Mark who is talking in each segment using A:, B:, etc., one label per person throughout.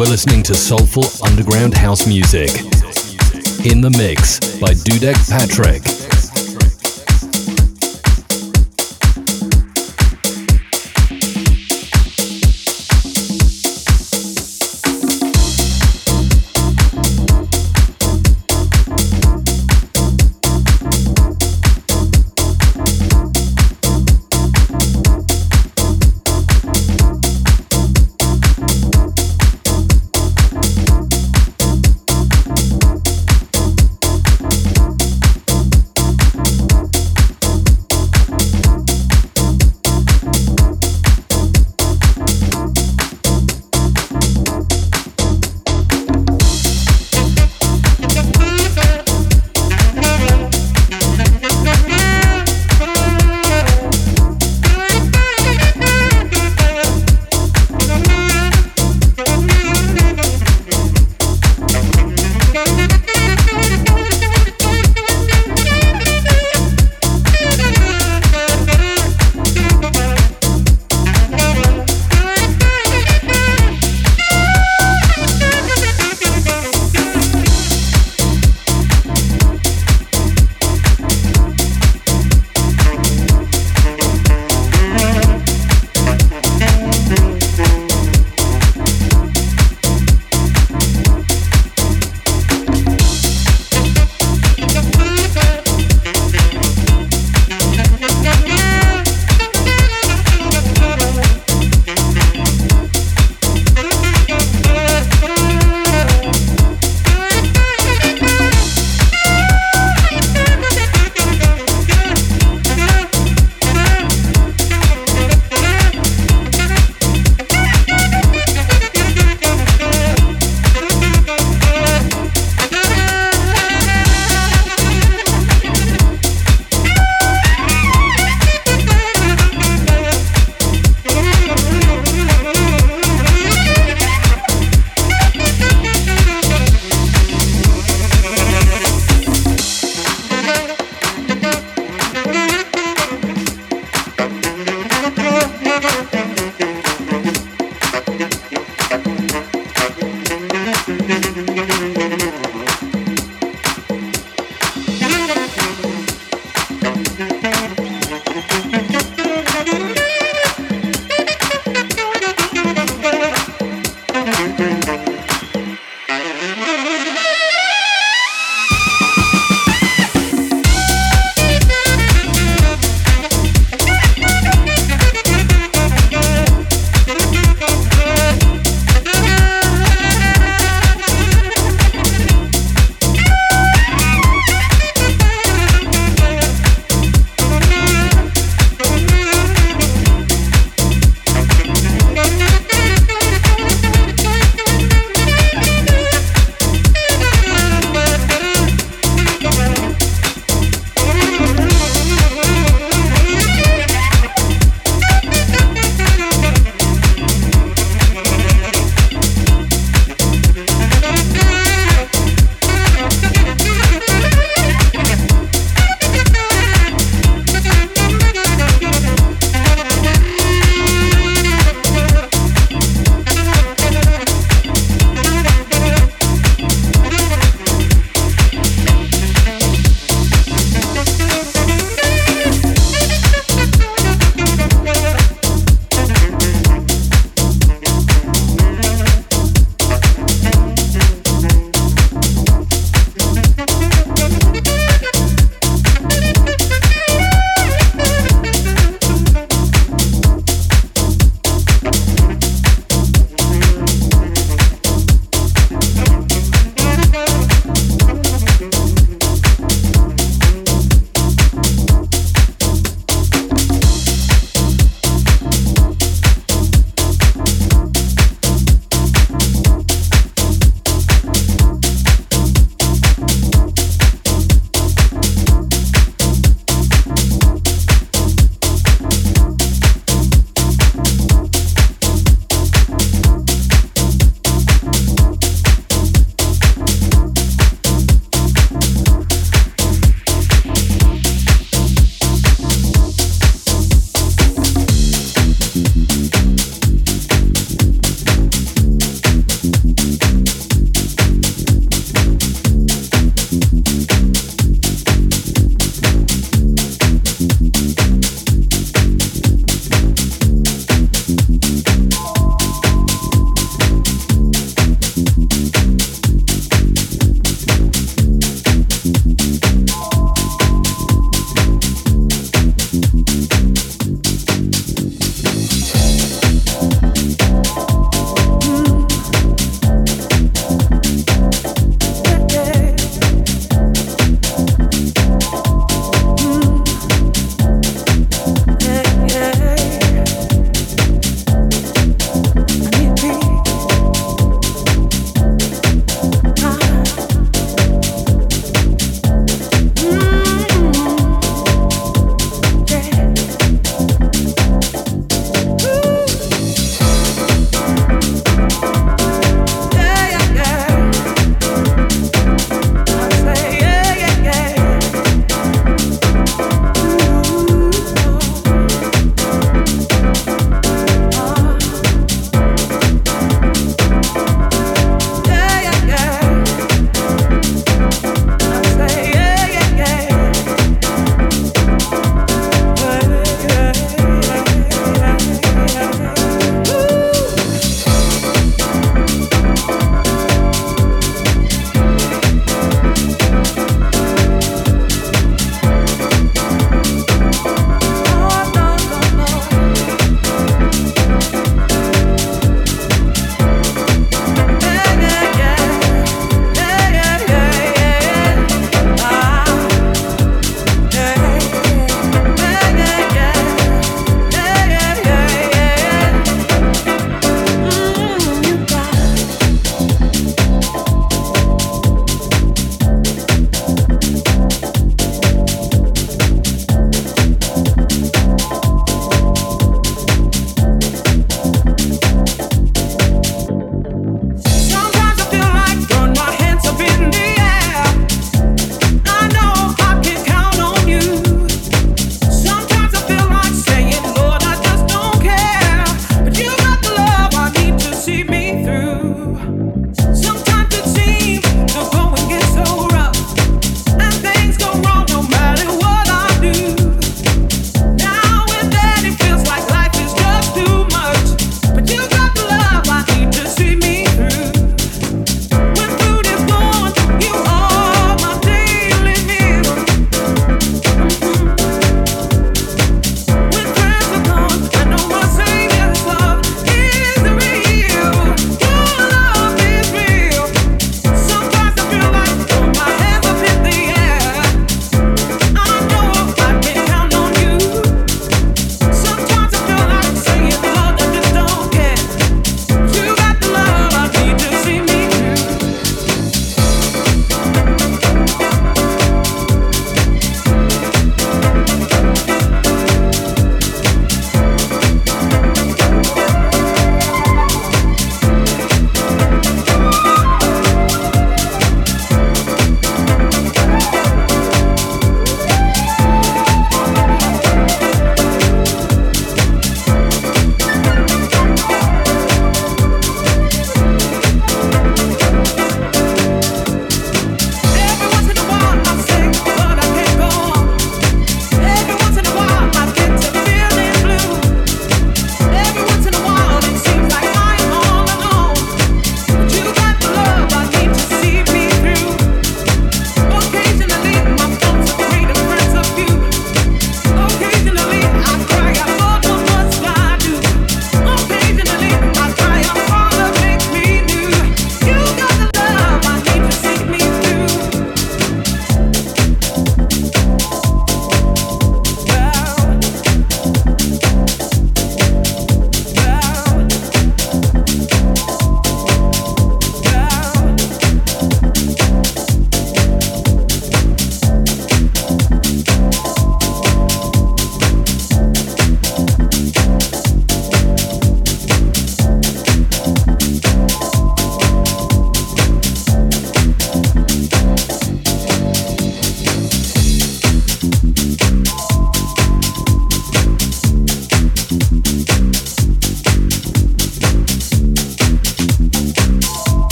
A: Are listening to soulful underground house music. In the mix by Dudek Patrick.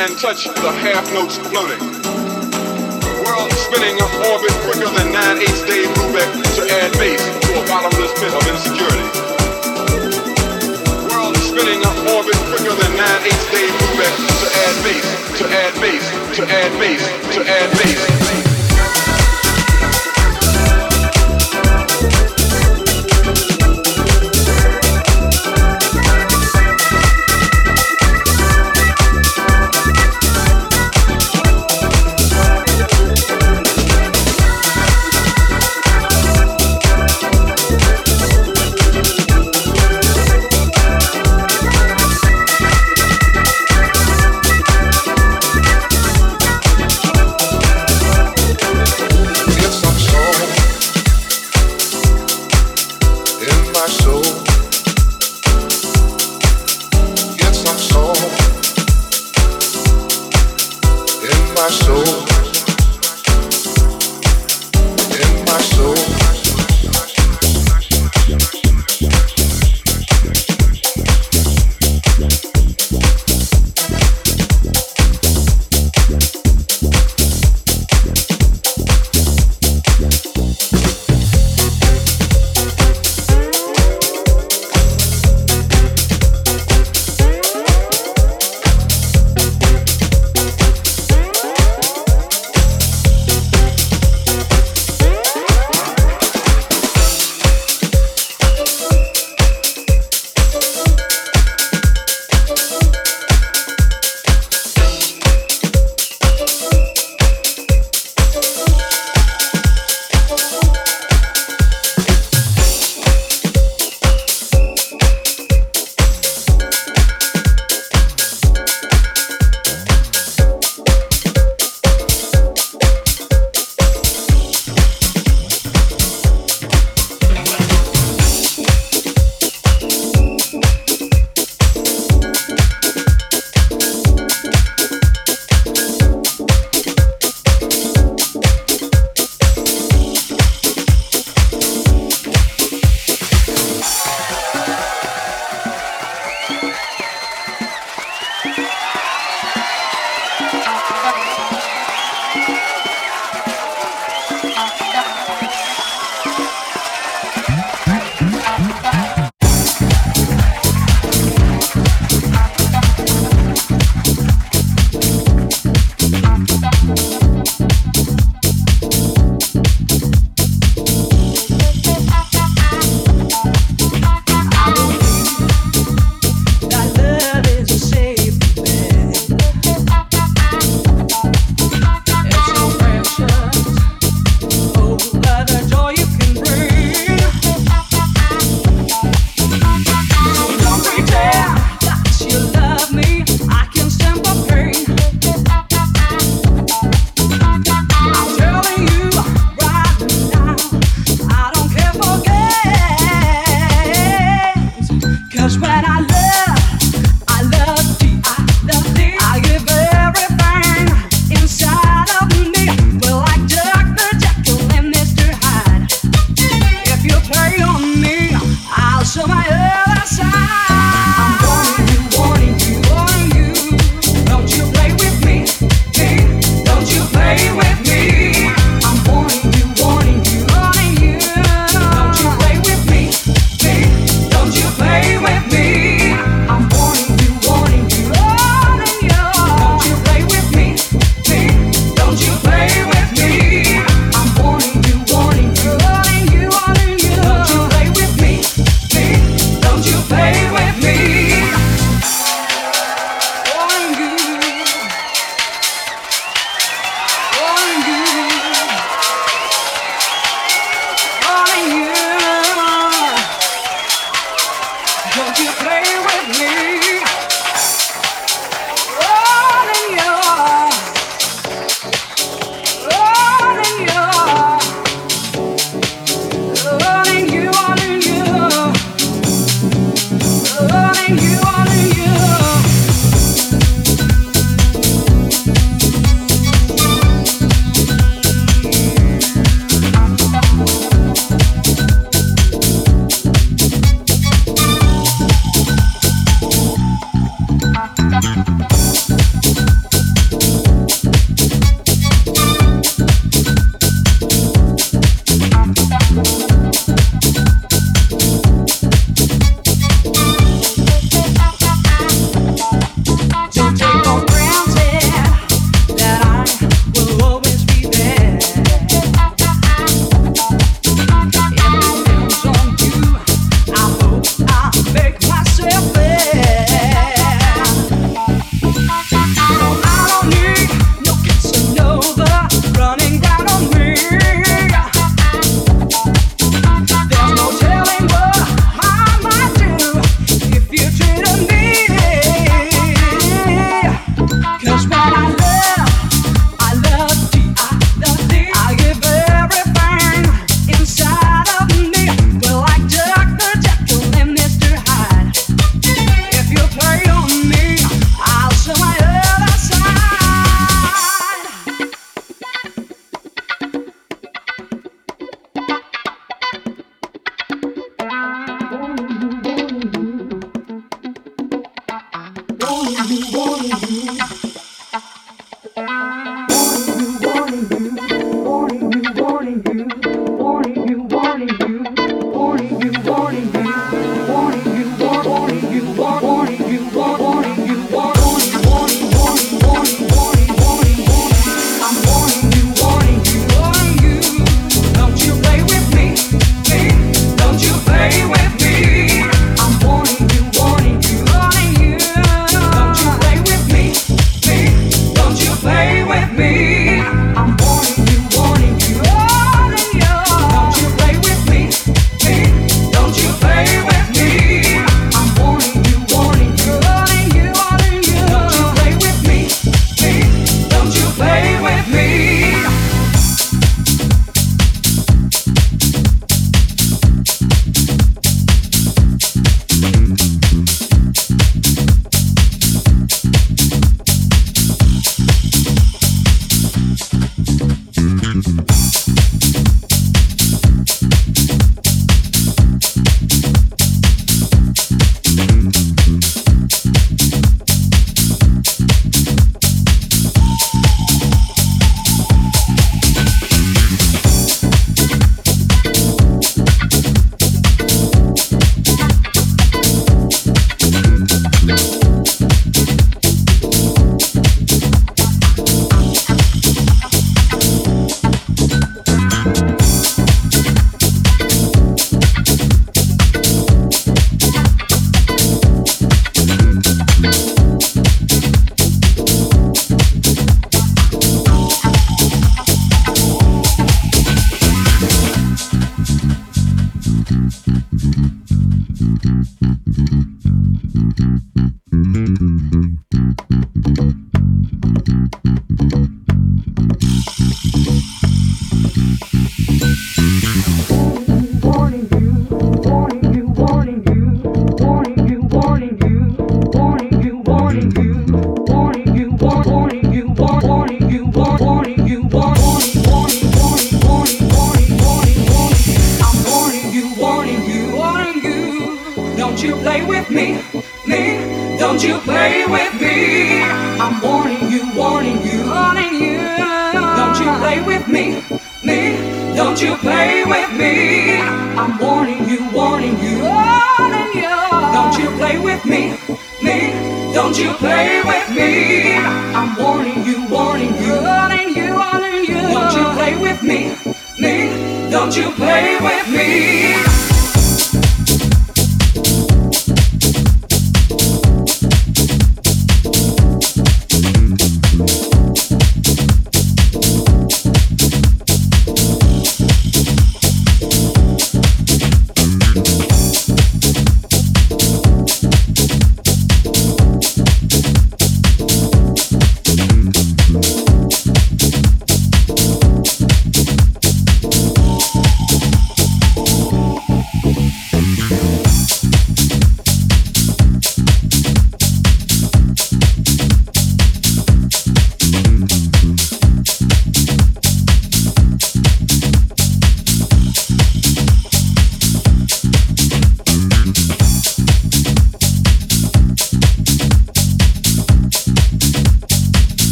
B: And touch the half notes floating. World spinning orbit quicker than 9 8 Dave Brubeck to add bass to a bottomless pit of insecurity. World spinning orbit quicker than 9 8 Dave Brubeck to add bass, to add bass, to add bass, to add bass.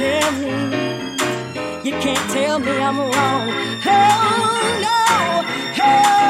C: tell me, you can't tell me I'm wrong. Oh no, oh.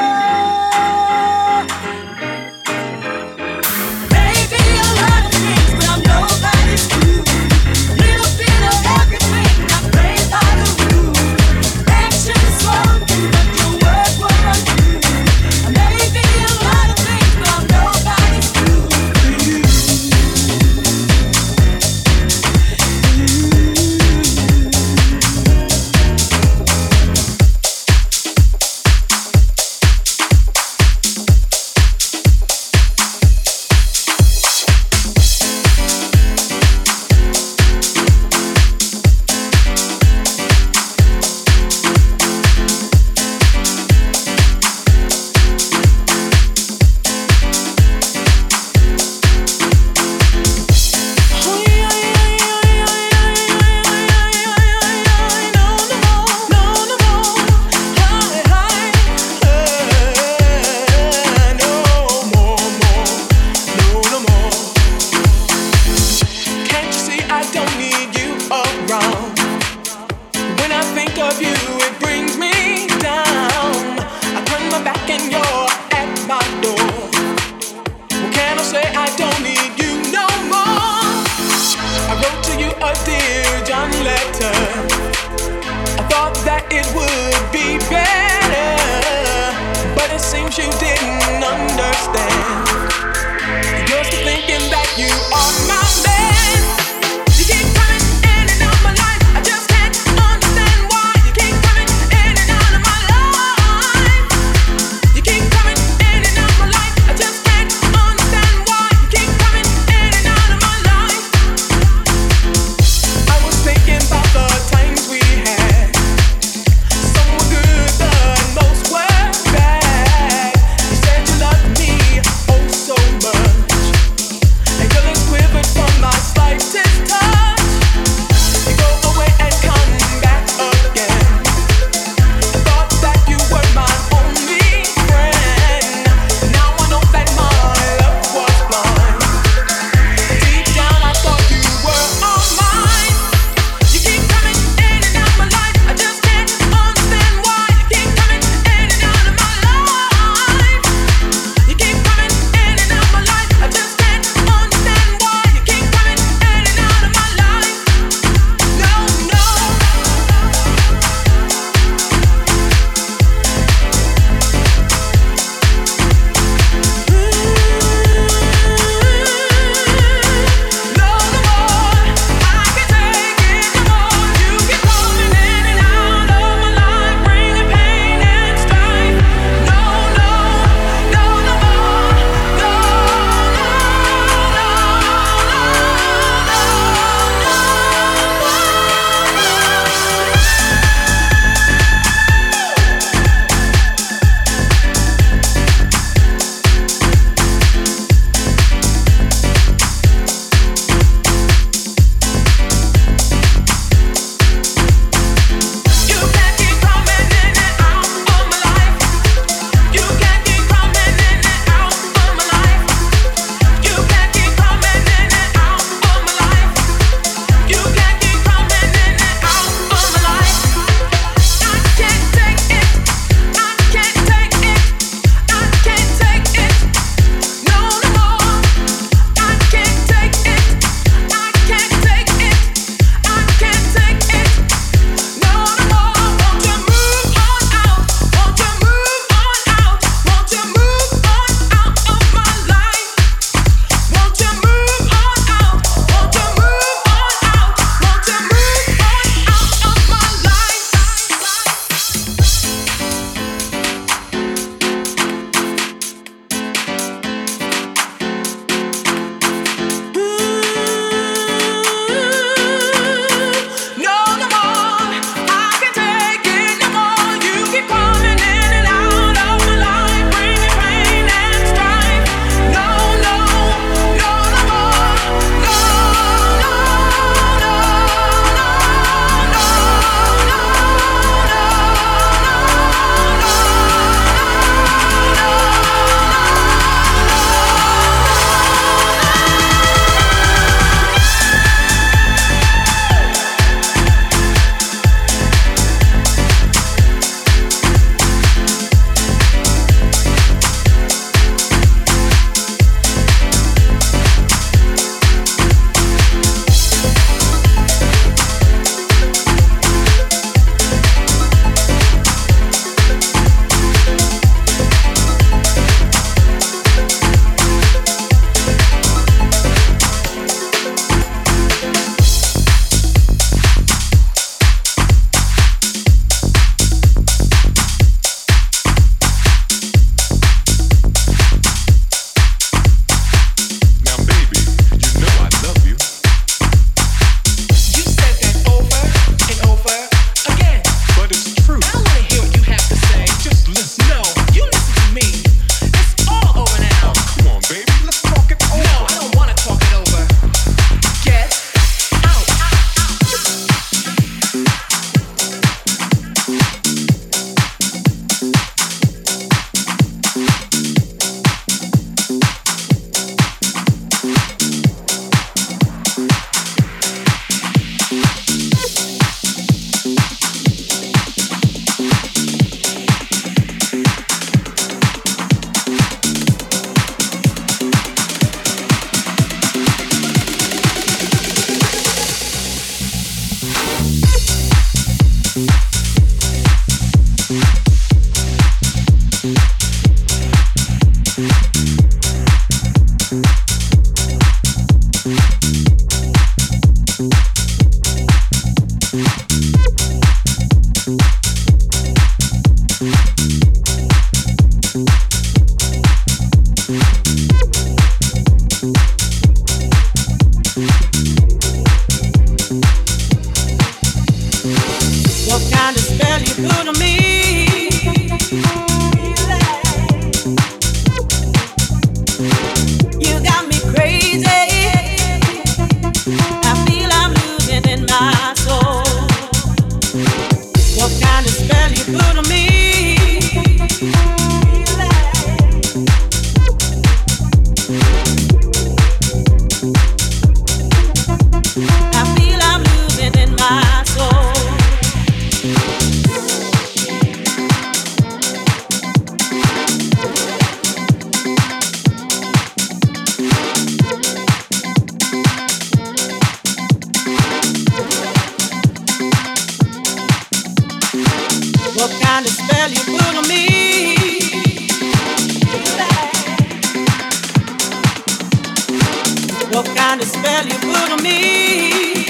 D: What kind of spell you put on me?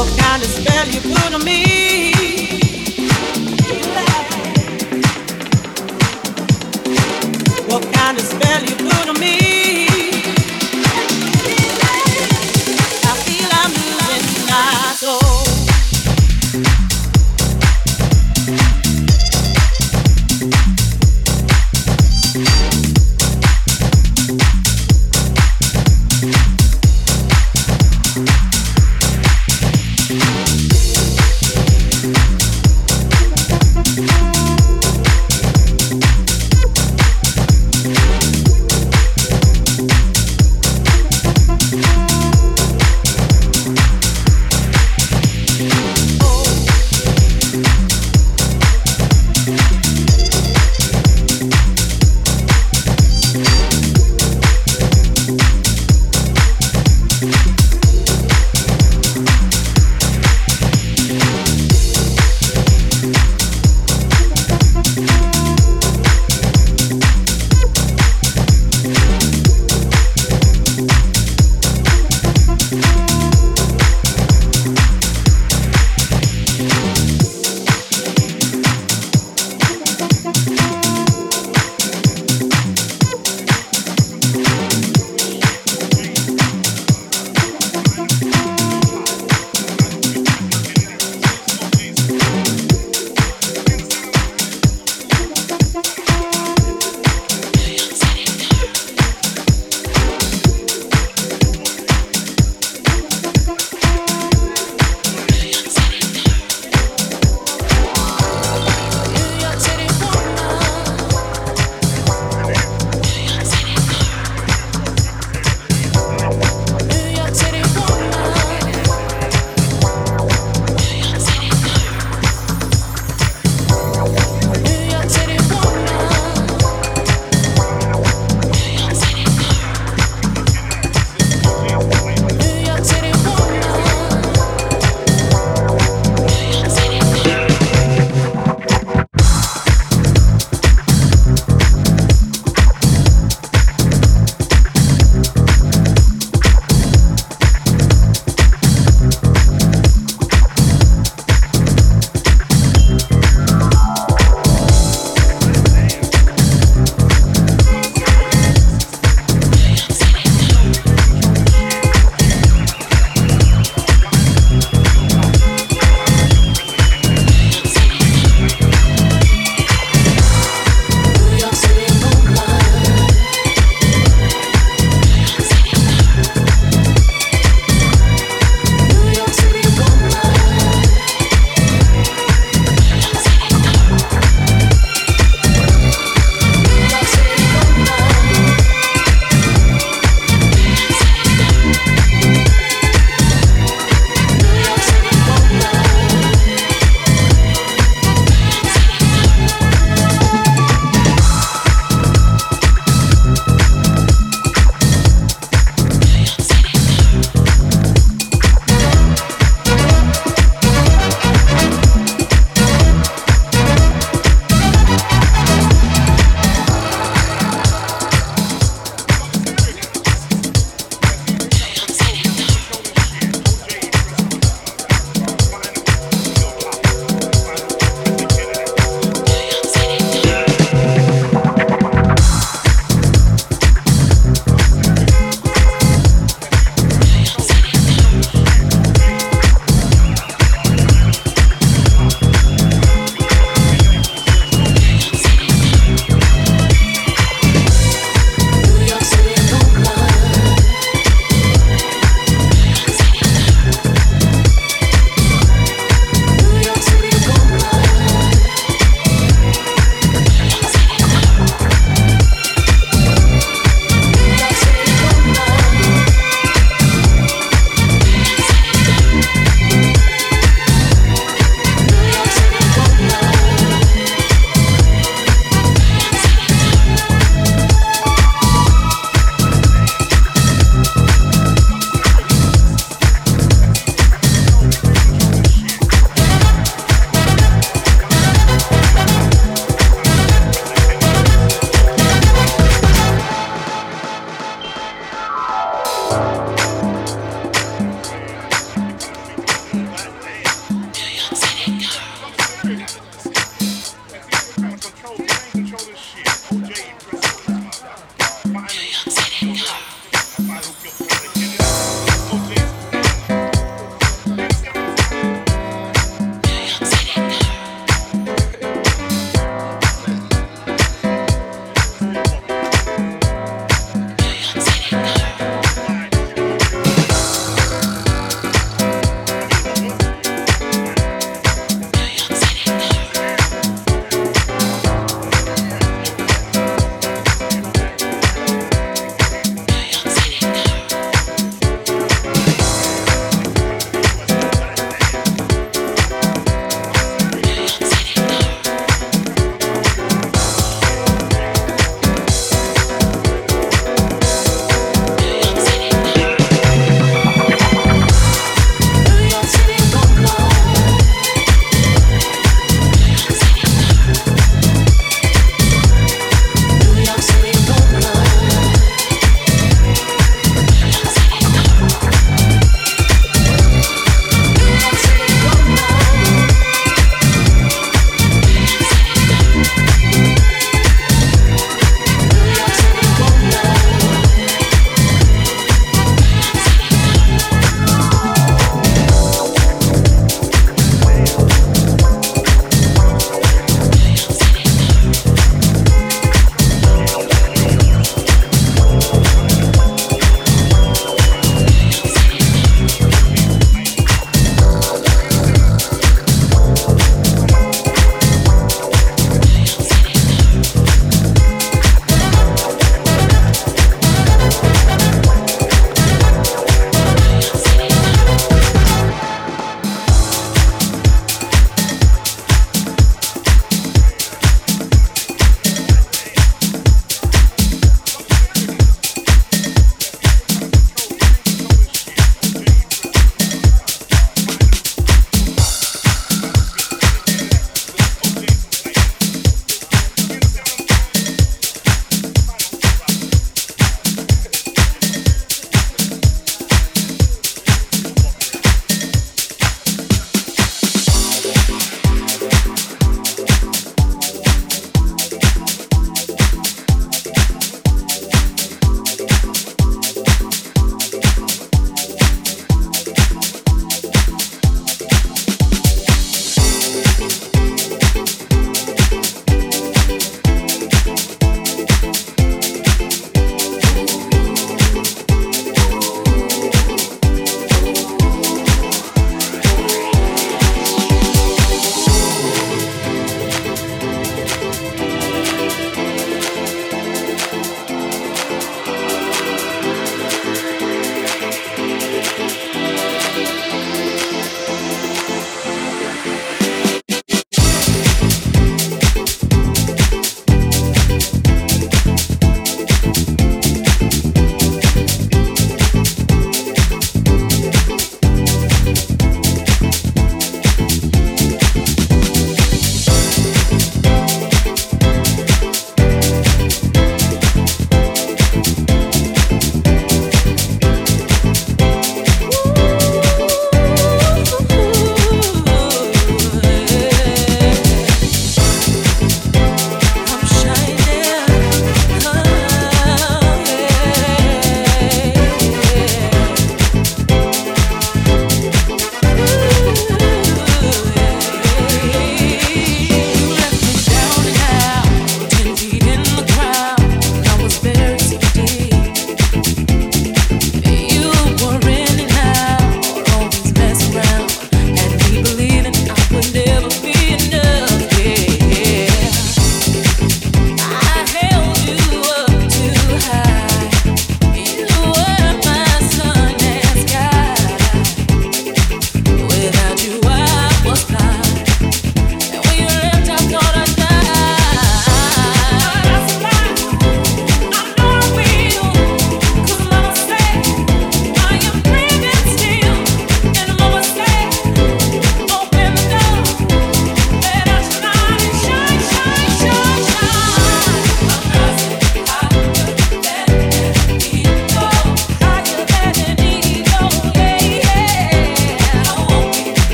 D: What kind of spell you put on me?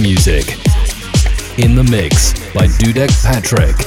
A: Music. In the mix by Dudek Patrick.